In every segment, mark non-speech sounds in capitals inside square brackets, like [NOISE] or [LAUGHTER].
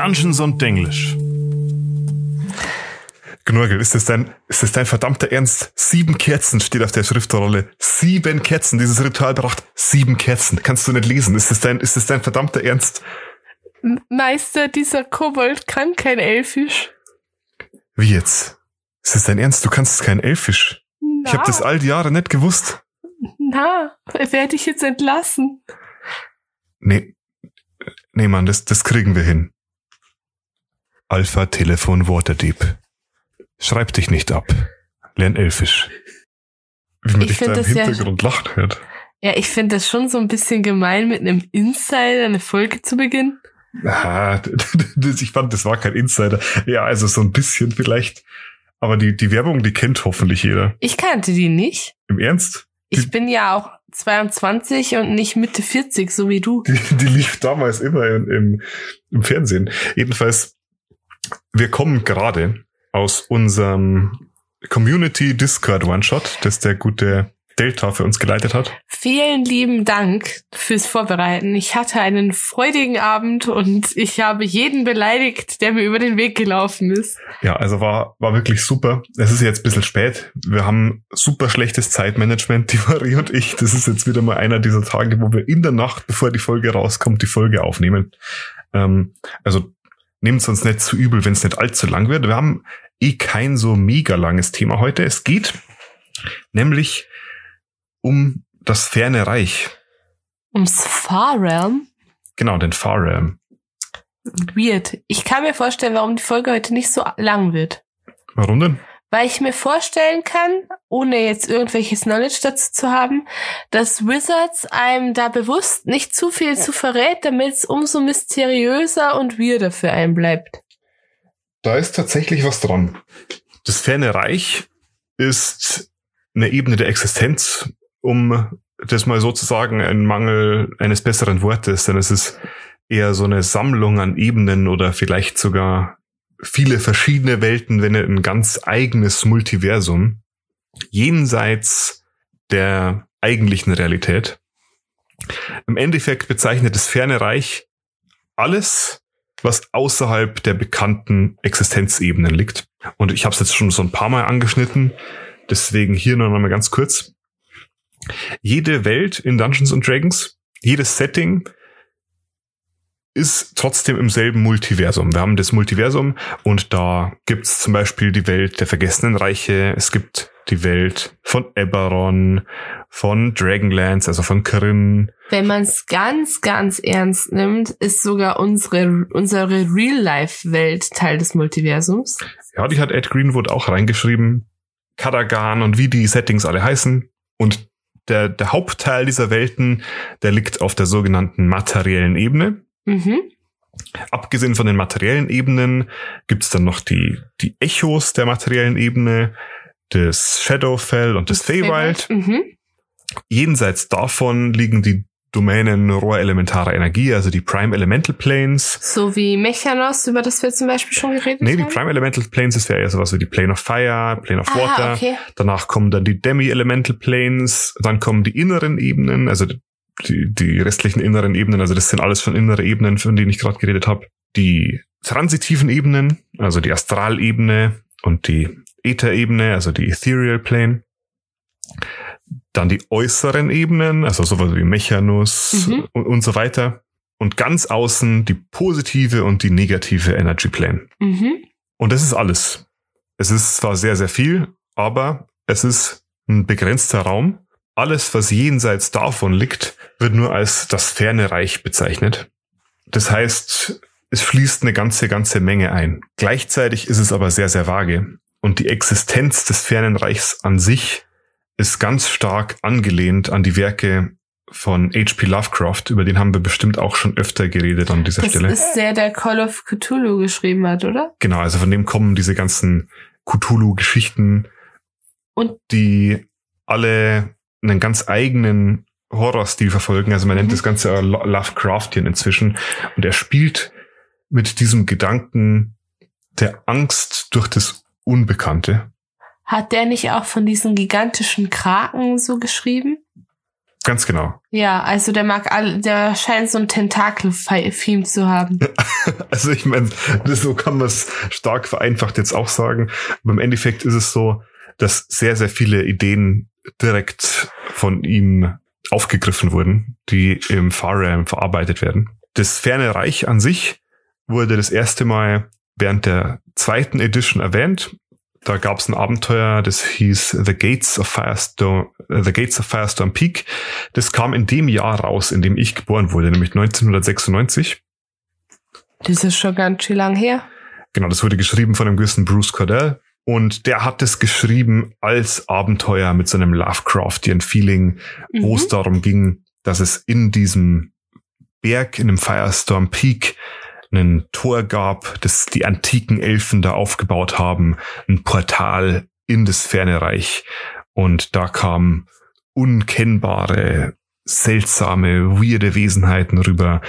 Dungeons und Denglisch. Gnurgel, ist das dein, ist das dein verdammter Ernst? Sieben Kerzen steht auf der Schriftrolle. Sieben Kerzen. Dieses Ritual braucht sieben Kerzen. Kannst du nicht lesen? Ist das dein, ist das dein verdammter Ernst? Meister, dieser Kobold kann kein Elfisch. Wie jetzt? Ist das dein Ernst? Du kannst kein Elfisch. Na, Ich habe das all die Jahre nicht gewusst. na, werde ich jetzt entlassen. Nee. Nee, Mann, das, das kriegen wir hin. Alpha Telefon Waterdeep. Schreib dich nicht ab. Lern Elfisch. Wie man Ich dich da im das ja- Hintergrund lachen hört. Ja, ich finde das schon so ein bisschen gemein, mit einem Insider eine Folge zu beginnen. Ah, [LAUGHS] ich fand, das war kein Insider. Ja, also so ein bisschen vielleicht. Aber die, die Werbung, die kennt hoffentlich jeder. Ich kannte die nicht. Im Ernst? Ich bin ja auch 22 und nicht Mitte 40, so wie du. Die, die lief damals immer im, im, im Fernsehen. Jedenfalls, wir kommen gerade aus unserem Community Discord One-Shot, das der gute Delta für uns geleitet hat. Vielen lieben Dank fürs Vorbereiten. Ich hatte einen freudigen Abend und ich habe jeden beleidigt, der mir über den Weg gelaufen ist. Ja, also war, war wirklich super. Es ist jetzt ein bisschen spät. Wir haben super schlechtes Zeitmanagement, [LAUGHS] die Marie und ich. Das ist jetzt wieder mal einer dieser Tage, wo wir in der Nacht, bevor die Folge rauskommt, die Folge aufnehmen. Ähm, also nehmt es uns nicht zu übel, wenn es nicht allzu lang wird. Wir haben eh kein so mega langes Thema heute. Es geht nämlich um das ferne Reich. Ums Far Realm? Genau, den Far Realm. Weird. Ich kann mir vorstellen, warum die Folge heute nicht so lang wird. Warum denn? Weil ich mir vorstellen kann, ohne jetzt irgendwelches Knowledge dazu zu haben, dass Wizards einem da bewusst nicht zu viel zu verrät, damit es umso mysteriöser und weirder für einen bleibt. Da ist tatsächlich was dran. Das ferne Reich ist eine Ebene der Existenz, um das mal sozusagen ein Mangel eines besseren Wortes, denn es ist eher so eine Sammlung an Ebenen oder vielleicht sogar viele verschiedene Welten, wenn nicht ein ganz eigenes Multiversum, jenseits der eigentlichen Realität. Im Endeffekt bezeichnet das ferne Reich alles, was außerhalb der bekannten Existenzebenen liegt. Und ich habe es jetzt schon so ein paar Mal angeschnitten, deswegen hier noch einmal ganz kurz. Jede Welt in Dungeons and Dragons, jedes Setting ist trotzdem im selben Multiversum. Wir haben das Multiversum und da gibt's zum Beispiel die Welt der vergessenen Reiche, es gibt die Welt von Eberron, von Dragonlance, also von Kryn, Wenn man es ganz, ganz ernst nimmt, ist sogar unsere, unsere Real-Life-Welt Teil des Multiversums. Ja, die hat Ed Greenwood auch reingeschrieben. Kadagan und wie die Settings alle heißen. Und der, der Hauptteil dieser Welten, der liegt auf der sogenannten materiellen Ebene. Mhm. Abgesehen von den materiellen Ebenen gibt's dann noch die, die Echos der materiellen Ebene, das Shadowfell und das Feywild. Mhm. Jenseits davon liegen die Domänen rohelementarer Energie, also die Prime Elemental Planes. So wie Mechanos, über das wir zum Beispiel schon geredet Nee, die haben. Prime Elemental Planes ist ja eher sowas wie die Plane of Fire, Plane of Ah, Water. okay. Danach kommen dann die Demi-Elemental Planes, dann kommen die inneren Ebenen, also die, die restlichen inneren Ebenen, also das sind alles schon innere Ebenen, von denen ich gerade geredet habe. Die transitiven Ebenen, also die Astralebene und die Äther-Ebene, also die Ethereal Plane. Dann die äußeren Ebenen, also sowas wie Mechanus Mhm. und, und so weiter. Und ganz außen die positive und die negative Energy Plane. Mhm. Und das ist alles. Es ist zwar sehr, sehr viel, aber es ist ein begrenzter Raum. Alles, was jenseits davon liegt, wird nur als das ferne Reich bezeichnet. Das heißt, es fließt eine ganze, ganze Menge ein. Gleichzeitig ist es aber sehr, sehr vage. Und die Existenz des fernen Reichs an sich ist ganz stark angelehnt an die Werke von H.P. Lovecraft, über den haben wir bestimmt auch schon öfter geredet an dieser Das Stelle. ist der, der Call of Cthulhu geschrieben hat, oder? Genau, also von dem kommen diese ganzen Cthulhu-Geschichten, Und die alle einen ganz eigenen Horrorstil verfolgen. Also man nennt Mhm. das Ganze Lovecraftian inzwischen. Und er spielt mit diesem Gedanken der Angst durch das Unbekannte. hat der nicht auch von diesen gigantischen Kraken so geschrieben? Ganz genau. Ja, also der mag all, der scheint so ein Tentakel-Theme zu haben. [LAUGHS] also ich meine, so kann man es stark vereinfacht jetzt auch sagen. Aber im Endeffekt ist es so, dass sehr, sehr viele Ideen direkt von ihm aufgegriffen wurden, die im Far verarbeitet werden. Das Ferne Reich an sich wurde das erste Mal während der zweiten Edition erwähnt da gab es ein Abenteuer, das hieß The Gates of Firestorm, äh, The Gates of Firestorm Peak. Das kam in dem Jahr raus, in dem ich geboren wurde, nämlich 1996. Das ist schon ganz schön lang her. Genau, das wurde geschrieben von einem gewissen Bruce Cordell. Und der hat es geschrieben als Abenteuer mit so einem Lovecraftian Feeling, mhm. wo es darum ging, dass es in diesem Berg, in dem Firestorm Peak, einen Tor gab, das die antiken Elfen da aufgebaut haben, ein Portal in das ferne Reich. Und da kamen unkennbare, seltsame, weirde Wesenheiten rüber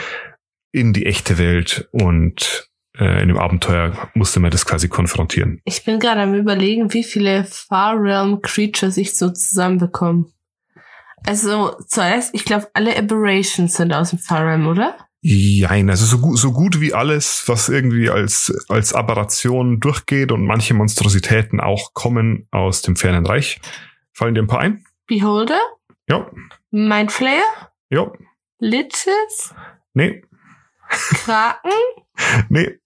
in die echte Welt und in dem Abenteuer musste man das quasi konfrontieren. Ich bin gerade am überlegen, wie viele Far Realm Creatures ich so zusammenbekomme. Also zuerst, ich glaube, alle Aberrations sind aus dem Far Realm, oder? Jein, also so gut, so gut wie alles, was irgendwie als, als Aberration durchgeht und manche Monstrositäten auch kommen aus dem fernen Reich. Fallen dir ein paar ein? Beholder? Ja. Mindflayer? Ja. Liches? Nee. Kraken? [LAUGHS] nee.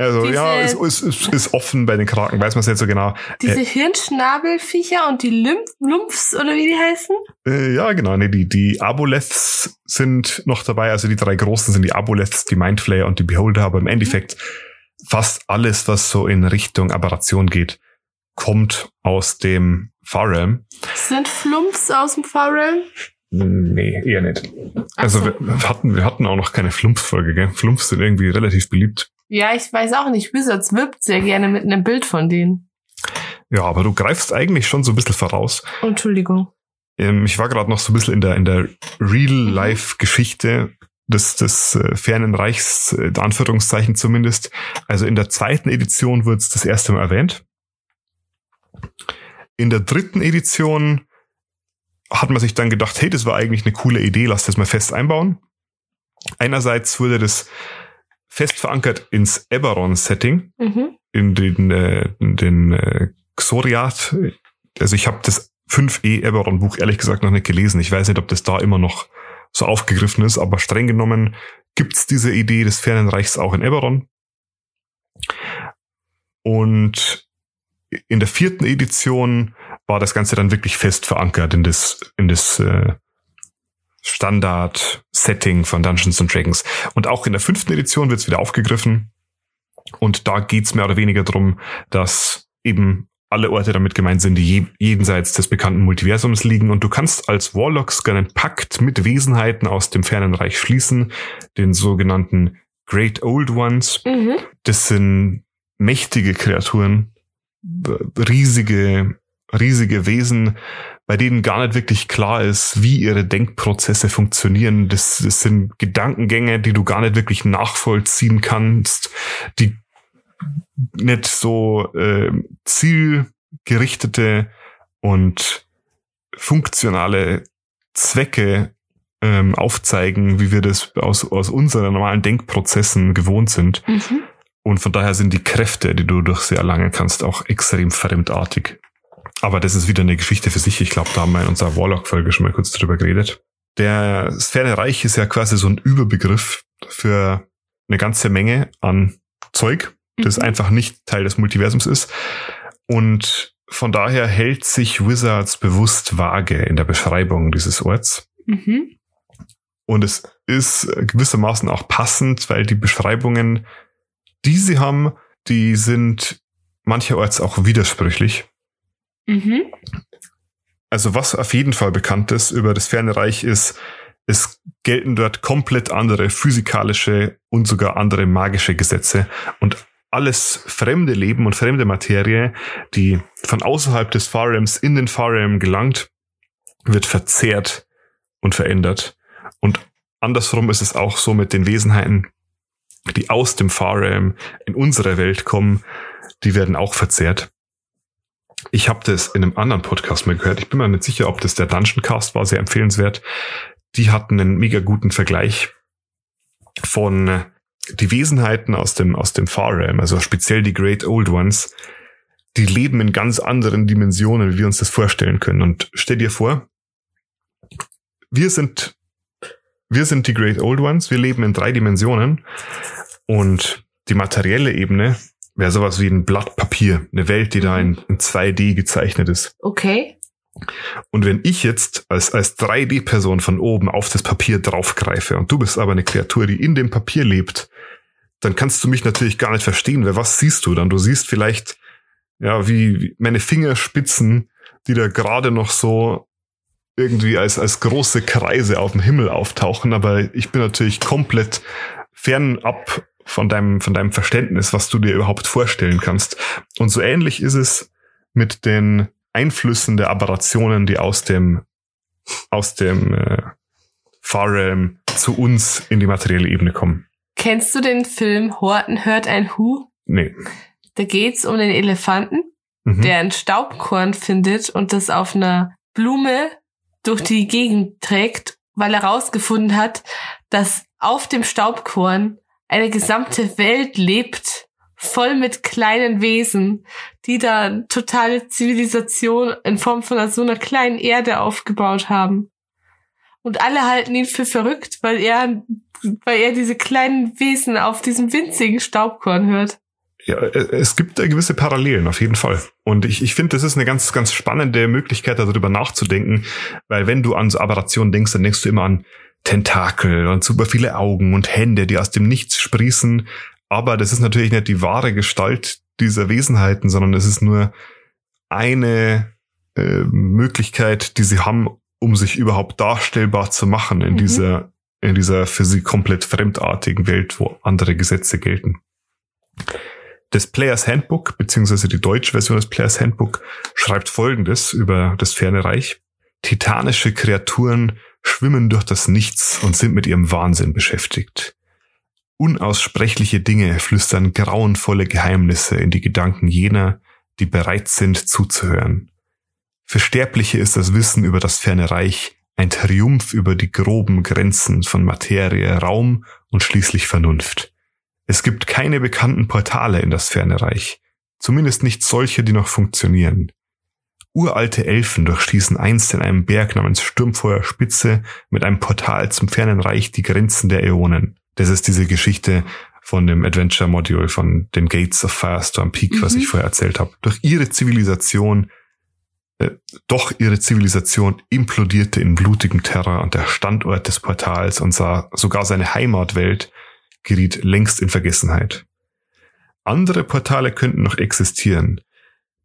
Also diese, ja, es ist, ist, ist, offen bei den Kraken, weiß man es nicht so genau. Diese äh, Hirnschnabelviecher und die Lymph Lymphs oder wie die heißen? Äh, ja, genau. Nee, die, die Aboleths sind noch dabei. Also die drei großen sind die Aboleths, die Mindflayer und die Beholder. Aber im Endeffekt fast alles, was so in Richtung Aberration geht, kommt aus dem Farrelm. Sind Flumps aus dem Farrelm? Nee, eher nicht. Also so. wir, hatten, wir hatten auch noch keine Flumpf-Folge, gell? Flumpfs sind irgendwie relativ beliebt. Ja, ich weiß auch nicht. Wizards wirbt sehr gerne mit einem Bild von denen. Ja, aber du greifst eigentlich schon so ein bisschen voraus. Entschuldigung. Ähm, ich war gerade noch so ein bisschen in der, in der Real-Life-Geschichte des, des äh, fernen Reichs, äh, der Anführungszeichen zumindest. Also in der zweiten Edition wird es das erste Mal erwähnt. In der dritten Edition hat man sich dann gedacht, hey, das war eigentlich eine coole Idee, lass das mal fest einbauen. Einerseits wurde das fest verankert ins Eberron-Setting, mhm. in den, äh, in den äh, Xoriat. Also ich habe das 5e Eberron-Buch ehrlich gesagt noch nicht gelesen. Ich weiß nicht, ob das da immer noch so aufgegriffen ist, aber streng genommen gibt's diese Idee des fernen Reichs auch in Eberron. Und in der vierten Edition war das Ganze dann wirklich fest verankert in das, in das äh, Standard-Setting von Dungeons and Dragons. Und auch in der fünften Edition wird es wieder aufgegriffen. Und da geht's mehr oder weniger drum, dass eben alle Orte damit gemeint sind, die jenseits des bekannten Multiversums liegen. Und du kannst als Warlocks einen Pakt mit Wesenheiten aus dem fernen Reich schließen, den sogenannten Great Old Ones. Mhm. Das sind mächtige Kreaturen, riesige, riesige Wesen, bei denen gar nicht wirklich klar ist, wie ihre Denkprozesse funktionieren. Das, das sind Gedankengänge, die du gar nicht wirklich nachvollziehen kannst, die nicht so äh, zielgerichtete und funktionale Zwecke ähm, aufzeigen, wie wir das aus, aus unseren normalen Denkprozessen gewohnt sind. Mhm. Und von daher sind die Kräfte, die du durch sie erlangen kannst, auch extrem fremdartig. Aber das ist wieder eine Geschichte für sich. Ich glaube, da haben wir in unserer Warlock-Folge schon mal kurz drüber geredet. Der Sphäre Reich ist ja quasi so ein Überbegriff für eine ganze Menge an Zeug, das mhm. einfach nicht Teil des Multiversums ist. Und von daher hält sich Wizards bewusst vage in der Beschreibung dieses Orts. Mhm. Und es ist gewissermaßen auch passend, weil die Beschreibungen, die sie haben, die sind mancherorts auch widersprüchlich. Mhm. Also was auf jeden Fall bekannt ist über das Ferne Reich ist, es gelten dort komplett andere physikalische und sogar andere magische Gesetze und alles fremde Leben und fremde Materie, die von außerhalb des Farems in den Farem gelangt, wird verzehrt und verändert. Und andersrum ist es auch so mit den Wesenheiten, die aus dem Farem in unsere Welt kommen, die werden auch verzehrt. Ich habe das in einem anderen Podcast mal gehört. Ich bin mir nicht sicher, ob das der Dungeon Cast war, sehr empfehlenswert. Die hatten einen mega guten Vergleich von äh, die Wesenheiten aus dem, aus dem Far Realm, also speziell die Great Old Ones, die leben in ganz anderen Dimensionen, wie wir uns das vorstellen können. Und stell dir vor, wir sind, wir sind die Great Old Ones, wir leben in drei Dimensionen und die materielle Ebene wäre sowas wie ein Blatt Papier, eine Welt, die da in, mhm. in 2D gezeichnet ist. Okay. Und wenn ich jetzt als, als 3D-Person von oben auf das Papier draufgreife und du bist aber eine Kreatur, die in dem Papier lebt, dann kannst du mich natürlich gar nicht verstehen, weil was siehst du dann? Du siehst vielleicht, ja, wie, wie meine Fingerspitzen, die da gerade noch so irgendwie als, als große Kreise auf dem Himmel auftauchen, aber ich bin natürlich komplett fernab von deinem, von deinem Verständnis, was du dir überhaupt vorstellen kannst. Und so ähnlich ist es mit den Einflüssen der Aberrationen, die aus dem, aus dem äh, Farrealm zu uns in die materielle Ebene kommen. Kennst du den Film Horten hört ein Hu? Nee. Da geht's um den Elefanten, mhm. der ein Staubkorn findet und das auf einer Blume durch die Gegend trägt, weil er herausgefunden hat, dass auf dem Staubkorn eine gesamte Welt lebt, voll mit kleinen Wesen, die da totale Zivilisation in Form von so einer kleinen Erde aufgebaut haben. Und alle halten ihn für verrückt, weil er, weil er diese kleinen Wesen auf diesem winzigen Staubkorn hört. Ja, es gibt gewisse Parallelen, auf jeden Fall. Und ich, ich finde, das ist eine ganz, ganz spannende Möglichkeit, darüber nachzudenken, weil wenn du an so Aberrationen denkst, dann denkst du immer an Tentakel und super viele Augen und Hände, die aus dem Nichts sprießen. Aber das ist natürlich nicht die wahre Gestalt dieser Wesenheiten, sondern es ist nur eine äh, Möglichkeit, die sie haben, um sich überhaupt darstellbar zu machen in mhm. dieser, in dieser für sie komplett fremdartigen Welt, wo andere Gesetze gelten. Das Players Handbook, beziehungsweise die deutsche Version des Players Handbook, schreibt Folgendes über das ferne Reich. Titanische Kreaturen schwimmen durch das Nichts und sind mit ihrem Wahnsinn beschäftigt. Unaussprechliche Dinge flüstern grauenvolle Geheimnisse in die Gedanken jener, die bereit sind zuzuhören. Für Sterbliche ist das Wissen über das ferne Reich ein Triumph über die groben Grenzen von Materie, Raum und schließlich Vernunft. Es gibt keine bekannten Portale in das ferne Reich, zumindest nicht solche, die noch funktionieren. Uralte Elfen durchschießen einst in einem Berg namens Sturmfeuer Spitze mit einem Portal zum fernen Reich die Grenzen der Äonen. Das ist diese Geschichte von dem Adventure Module von den Gates of Firestorm Peak, mhm. was ich vorher erzählt habe. Durch ihre Zivilisation, äh, doch ihre Zivilisation implodierte in blutigem Terror und der Standort des Portals und sah sogar seine Heimatwelt geriet längst in Vergessenheit. Andere Portale könnten noch existieren.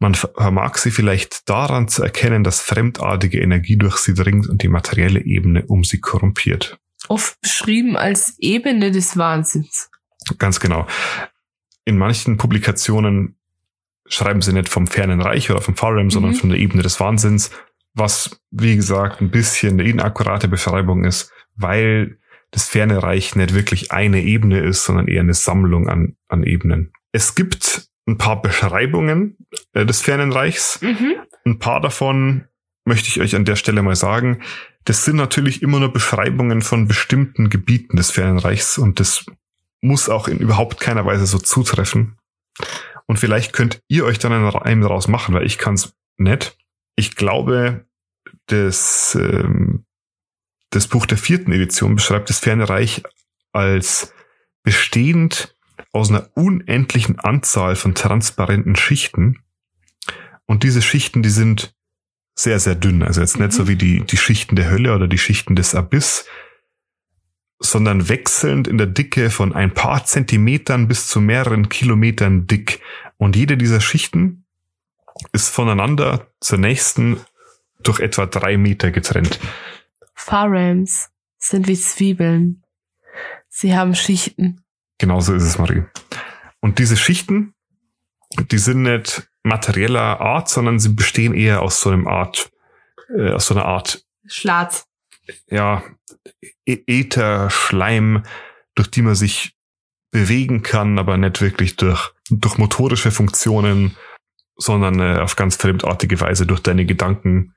Man vermag sie vielleicht daran zu erkennen, dass fremdartige Energie durch sie dringt und die materielle Ebene um sie korrumpiert. Oft beschrieben als Ebene des Wahnsinns. Ganz genau. In manchen Publikationen schreiben sie nicht vom fernen Reich oder vom Farem, mhm. sondern von der Ebene des Wahnsinns, was, wie gesagt, ein bisschen eine inakkurate Beschreibung ist, weil das ferne Reich nicht wirklich eine Ebene ist, sondern eher eine Sammlung an, an Ebenen. Es gibt ein paar Beschreibungen äh, des fernen Reichs. Mhm. Ein paar davon möchte ich euch an der Stelle mal sagen. Das sind natürlich immer nur Beschreibungen von bestimmten Gebieten des fernen Reichs und das muss auch in überhaupt keiner Weise so zutreffen. Und vielleicht könnt ihr euch dann einen Reim daraus machen, weil ich kann es nicht. Ich glaube, das ähm, das Buch der vierten Edition beschreibt das Ferne Reich als bestehend aus einer unendlichen Anzahl von transparenten Schichten. Und diese Schichten, die sind sehr, sehr dünn. Also jetzt nicht so mhm. wie die, die Schichten der Hölle oder die Schichten des Abyss, sondern wechselnd in der Dicke von ein paar Zentimetern bis zu mehreren Kilometern dick. Und jede dieser Schichten ist voneinander zur nächsten durch etwa drei Meter getrennt. Farams sind wie Zwiebeln. Sie haben Schichten. Genauso ist es, Marie. Und diese Schichten, die sind nicht materieller Art, sondern sie bestehen eher aus so einem Art, äh, aus so einer Art Schlatz. Ja, e Äther, Schleim, durch die man sich bewegen kann, aber nicht wirklich durch, durch motorische Funktionen sondern äh, auf ganz fremdartige Weise durch deine Gedanken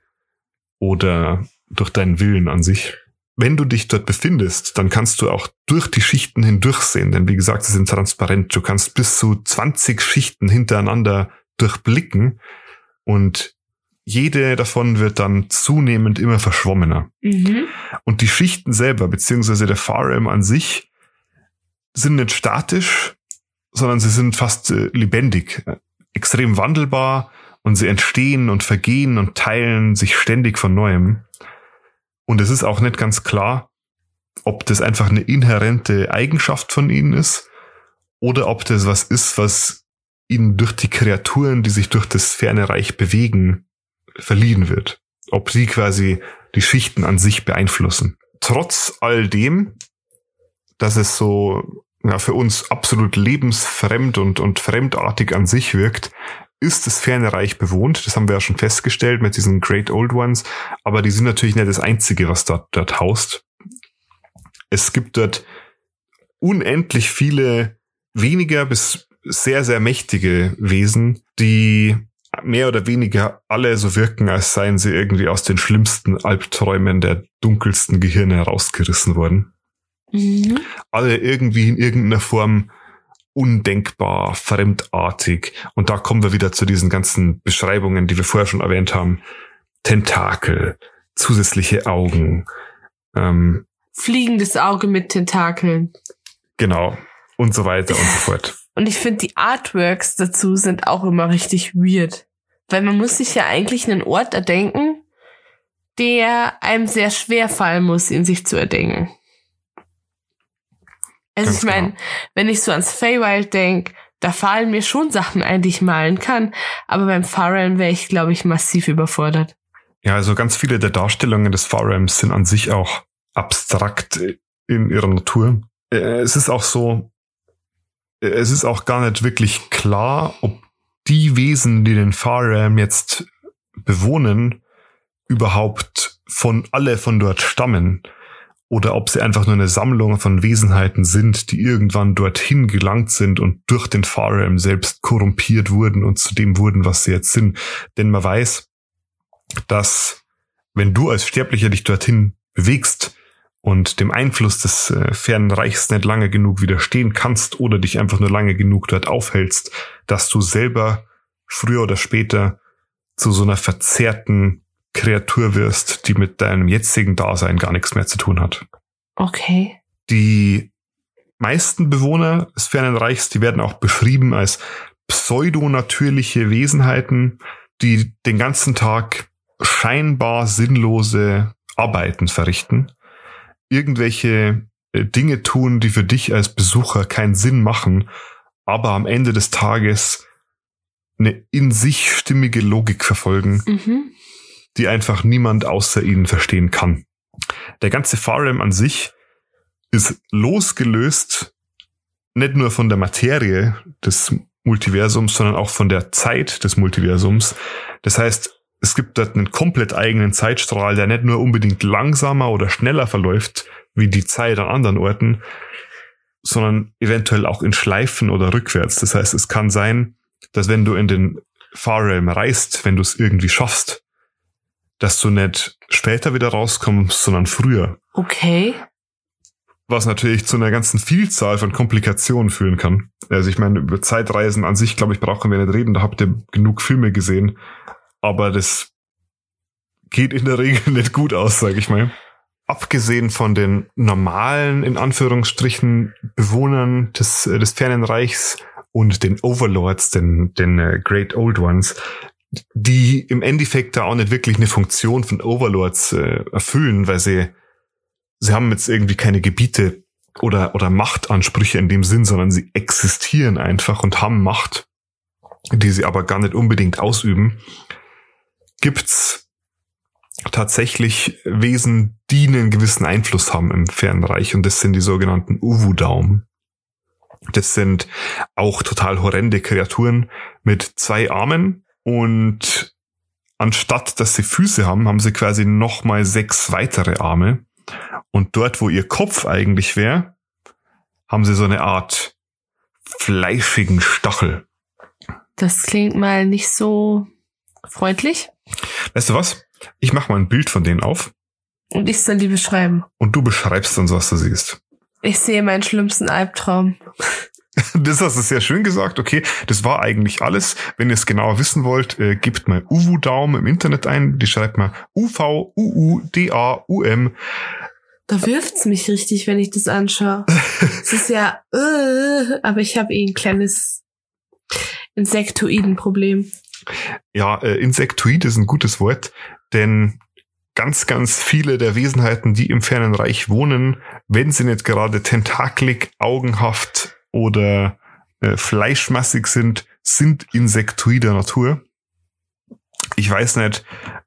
oder durch deinen Willen an sich. Wenn du dich dort befindest, dann kannst du auch durch die Schichten hindurchsehen, denn wie gesagt, sie sind transparent. Du kannst bis zu 20 Schichten hintereinander durchblicken und jede davon wird dann zunehmend immer verschwommener. Mhm. Und die Schichten selber, beziehungsweise der Farm an sich, sind nicht statisch, sondern sie sind fast äh, lebendig, extrem wandelbar und sie entstehen und vergehen und teilen sich ständig von neuem. Und es ist auch nicht ganz klar, ob das einfach eine inhärente Eigenschaft von ihnen ist oder ob das was ist, was ihnen durch die Kreaturen, die sich durch das ferne Reich bewegen, verliehen wird. Ob sie quasi die Schichten an sich beeinflussen. Trotz all dem, dass es so ja, für uns absolut lebensfremd und, und fremdartig an sich wirkt, ist das ferne Reich bewohnt. Das haben wir ja schon festgestellt mit diesen Great Old Ones. Aber die sind natürlich nicht das Einzige, was dort, dort haust. Es gibt dort unendlich viele weniger bis sehr, sehr mächtige Wesen, die mehr oder weniger alle so wirken, als seien sie irgendwie aus den schlimmsten Albträumen der dunkelsten Gehirne herausgerissen worden. Mhm. Alle irgendwie in irgendeiner Form undenkbar, fremdartig. Und da kommen wir wieder zu diesen ganzen Beschreibungen, die wir vorher schon erwähnt haben. Tentakel, zusätzliche Augen. Ähm, Fliegendes Auge mit Tentakeln. Genau. Und so weiter und so fort. [LAUGHS] Und ich finde, die Artworks dazu sind auch immer richtig weird. Weil man muss sich ja eigentlich einen Ort erdenken, der einem sehr schwer fallen muss, in sich zu erdenken. Also Ganz ich meine, genau. wenn ich so ans Feywild denk, da fallen mir schon Sachen ein, die ich malen kann. Aber beim Farrelm wäre ich, glaube ich, massiv überfordert. Ja, also ganz viele der Darstellungen des Farrelms sind an sich auch abstrakt in ihrer Natur. Äh, es ist auch so, äh, es ist auch gar nicht wirklich klar, ob die Wesen, die den Farrelm jetzt bewohnen, überhaupt von alle von dort stammen oder ob sie einfach nur eine Sammlung von Wesenheiten sind, die irgendwann dorthin gelangt sind und durch den Farem selbst korrumpiert wurden und zu dem wurden, was sie jetzt sind. Denn man weiß, dass wenn du als Sterblicher dich dorthin bewegst und dem Einfluss des äh, fernen Reichs nicht lange genug widerstehen kannst oder dich einfach nur lange genug dort aufhältst, dass du selber früher oder später zu so einer verzerrten Kreatur wirst, die mit deinem jetzigen Dasein gar nichts mehr zu tun hat. Okay. Die meisten Bewohner des fernen Reichs, die werden auch beschrieben als pseudonatürliche Wesenheiten, die den ganzen Tag scheinbar sinnlose Arbeiten verrichten, irgendwelche äh, Dinge tun, die für dich als Besucher keinen Sinn machen, aber am Ende des Tages eine in sich stimmige Logik verfolgen, mhm die einfach niemand außer ihnen verstehen kann. Der ganze Farem an sich ist losgelöst nicht nur von der Materie des Multiversums, sondern auch von der Zeit des Multiversums. Das heißt, es gibt dort einen komplett eigenen Zeitstrahl, der nicht nur unbedingt langsamer oder schneller verläuft wie die Zeit an anderen Orten, sondern eventuell auch in Schleifen oder rückwärts. Das heißt, es kann sein, dass wenn du in den Farrealm reist, wenn du es irgendwie schaffst, dass du nicht später wieder rauskommst, sondern früher. Okay. Was natürlich zu einer ganzen Vielzahl von Komplikationen führen kann. Also ich meine, über Zeitreisen an sich, glaube ich, brauchen wir nicht reden, da habt ihr genug Filme gesehen. Aber das geht in der Regel [LAUGHS] nicht gut aus, sage ich mal. Abgesehen von den normalen, in Anführungsstrichen, Bewohnern des, des fernen Reichs und den Overlords, den, den uh, Great Old Ones, die im Endeffekt da auch nicht wirklich eine Funktion von Overlords äh, erfüllen, weil sie, sie haben jetzt irgendwie keine Gebiete oder, oder Machtansprüche in dem Sinn, sondern sie existieren einfach und haben Macht, die sie aber gar nicht unbedingt ausüben. Gibt's tatsächlich Wesen, die einen gewissen Einfluss haben im Fernreich und das sind die sogenannten Uwu-Daum. Das sind auch total horrende Kreaturen mit zwei Armen, und anstatt dass sie Füße haben, haben sie quasi nochmal sechs weitere Arme. Und dort, wo ihr Kopf eigentlich wäre, haben sie so eine Art fleischigen Stachel. Das klingt mal nicht so freundlich. Weißt du was? Ich mache mal ein Bild von denen auf. Und ich soll die beschreiben. Und du beschreibst uns, was du siehst. Ich sehe meinen schlimmsten Albtraum. Das hast du sehr schön gesagt. Okay, das war eigentlich alles. Wenn ihr es genauer wissen wollt, äh, gebt mal Uwu Daum im Internet ein. Die schreibt mal UV UU D A U M. Da wirft's mich richtig, wenn ich das anschaue. Es ist ja, äh, aber ich habe eh ein kleines Insektoiden-Problem. Ja, äh, Insektoid ist ein gutes Wort, denn ganz, ganz viele der Wesenheiten, die im fernen Reich wohnen, wenn sie nicht gerade tentakelig, augenhaft oder äh, fleischmassig sind, sind insektoider Natur. Ich weiß nicht,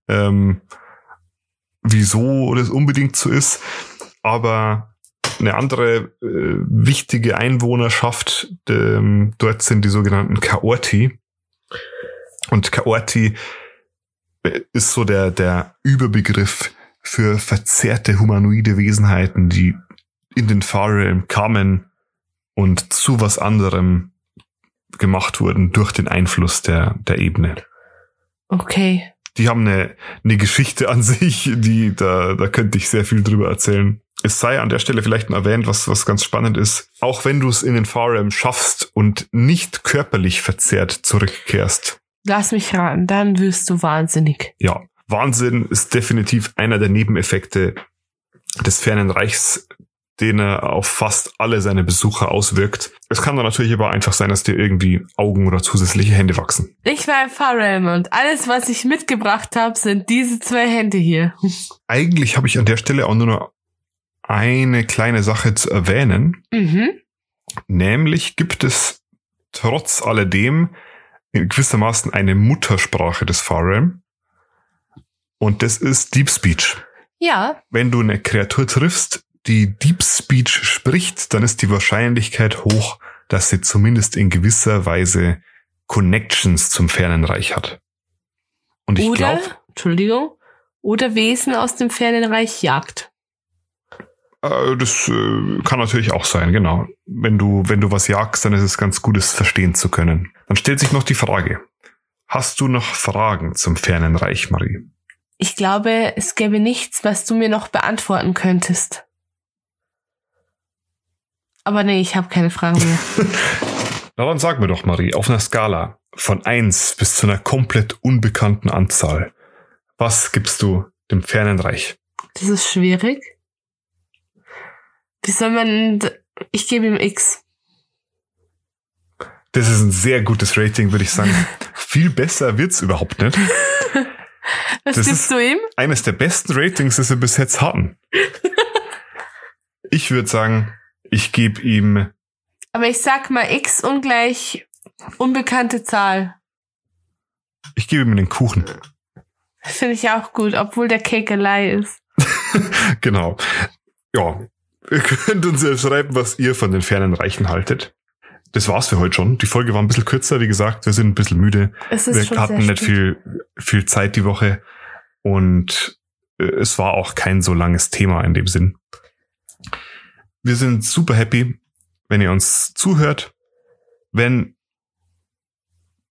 ähm, wieso das unbedingt so ist, aber eine andere äh, wichtige Einwohnerschaft, ähm, dort sind die sogenannten Kaorti. Und Kaorti äh, ist so der, der Überbegriff für verzerrte humanoide Wesenheiten, die in den Far Realm kamen und zu was anderem gemacht wurden durch den Einfluss der, der Ebene. Okay. Die haben eine, eine Geschichte an [LAUGHS] sich, die, da, da könnte ich sehr viel drüber erzählen. Es sei an der Stelle vielleicht mal erwähnt, was, was ganz spannend ist. Auch wenn du es in den Far Realm schaffst und nicht körperlich verzerrt zurückkehrst. Lass mich ran, dann wirst du wahnsinnig. Ja, Wahnsinn ist definitiv einer der Nebeneffekte des fernen Reichs, den er auf fast alle seine Besucher auswirkt. Es kann dann natürlich aber einfach sein, dass dir irgendwie Augen oder zusätzliche Hände wachsen. Ich war im Farrelm und alles, was ich mitgebracht habe, sind diese zwei Hände hier. Eigentlich habe ich an der Stelle auch nur noch eine kleine Sache zu erwähnen. Mhm. Nämlich gibt es trotz alledem in gewissermaßen eine Muttersprache des Farrelm. Und das ist Deep Speech. Ja, Wenn du eine Kreatur triffst, die Deep Speech spricht, dann ist die Wahrscheinlichkeit hoch, dass sie zumindest in gewisser Weise Connections zum fernen Reich hat. Und ich oder, glaube, Entschuldigung, oder Wesen aus dem fernen Reich jagt. äh, das äh, kann natürlich auch sein, genau. Wenn du, wenn du was jagst, dann ist es ganz gut, es verstehen zu können. Dann stellt sich noch die Frage. Hast du noch Fragen zum fernen Reich, Marie? Ich glaube, es gäbe nichts, was du mir noch beantworten könntest. Aber nee, ich habe keine Fragen mehr. [LAUGHS] Na dann sag mir doch, Marie, auf einer Skala von eins bis zu einer komplett unbekannten Anzahl, was gibst du dem fernen Reich? Das ist schwierig. Wie soll man... Ich gebe ihm X. Das ist ein sehr gutes Rating, würde ich sagen. [LAUGHS] Viel besser wird's überhaupt nicht. [LAUGHS] Was Das gibst du ihm? Eines der besten Ratings, das wir bis jetzt hatten. Ich würde sagen, ich gebe ihm, Aber ich sag mal X ungleich unbekannte Zahl. ich gebe ihm den Kuchen. Finde ich auch gut, obwohl der Kekelei ist. [LAUGHS] Genau. Ja. Ihr könnt uns ja schreiben, was ihr von den fernen Reichen haltet. Das war's für heute schon. Die Folge war ein bisschen kürzer, wie gesagt. Wir sind ein bisschen müde. Es ist Wir hatten nicht viel, viel Zeit die Woche. Und äh, es war auch kein so langes Thema in dem Sinn. Wir sind super happy, wenn ihr uns zuhört. Wenn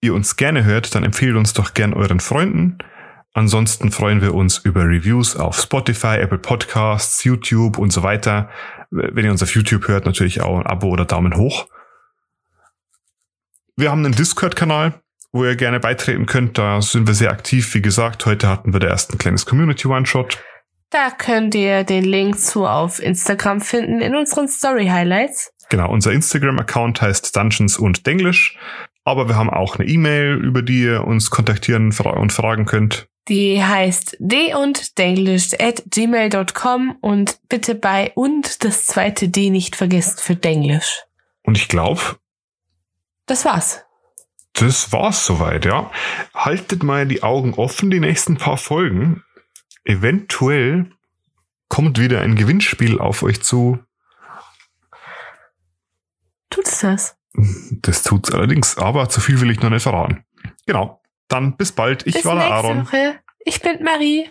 ihr uns gerne hört, dann empfehlt uns doch gern euren Freunden. Ansonsten freuen wir uns über Reviews auf Spotify, Apple Podcasts, YouTube und so weiter. Wenn ihr uns auf YouTube hört, natürlich auch ein Abo oder Daumen hoch. Wir haben einen Discord-Kanal, wo ihr gerne beitreten könnt. Da sind wir sehr aktiv. Wie gesagt, heute hatten wir der ersten kleines Community One-Shot. Da könnt ihr den Link zu auf Instagram finden in unseren Story Highlights. Genau, unser Instagram-Account heißt Dungeons und Denglisch. Aber wir haben auch eine E-Mail, über die ihr uns kontaktieren und fragen könnt. Die heißt d und denglisch at gmail.com und bitte bei und das zweite D nicht vergessen für Denglisch. Und ich glaube, Das war's. das war's soweit, ja. Haltet mal die Augen offen, die nächsten paar Folgen. Eventuell kommt wieder ein Gewinnspiel auf euch zu. Tut's das? Das tut's allerdings, aber zu viel will ich noch nicht verraten. Genau. Dann bis bald. Ich Bis war der Aaron. Woche. Ich bin Marie.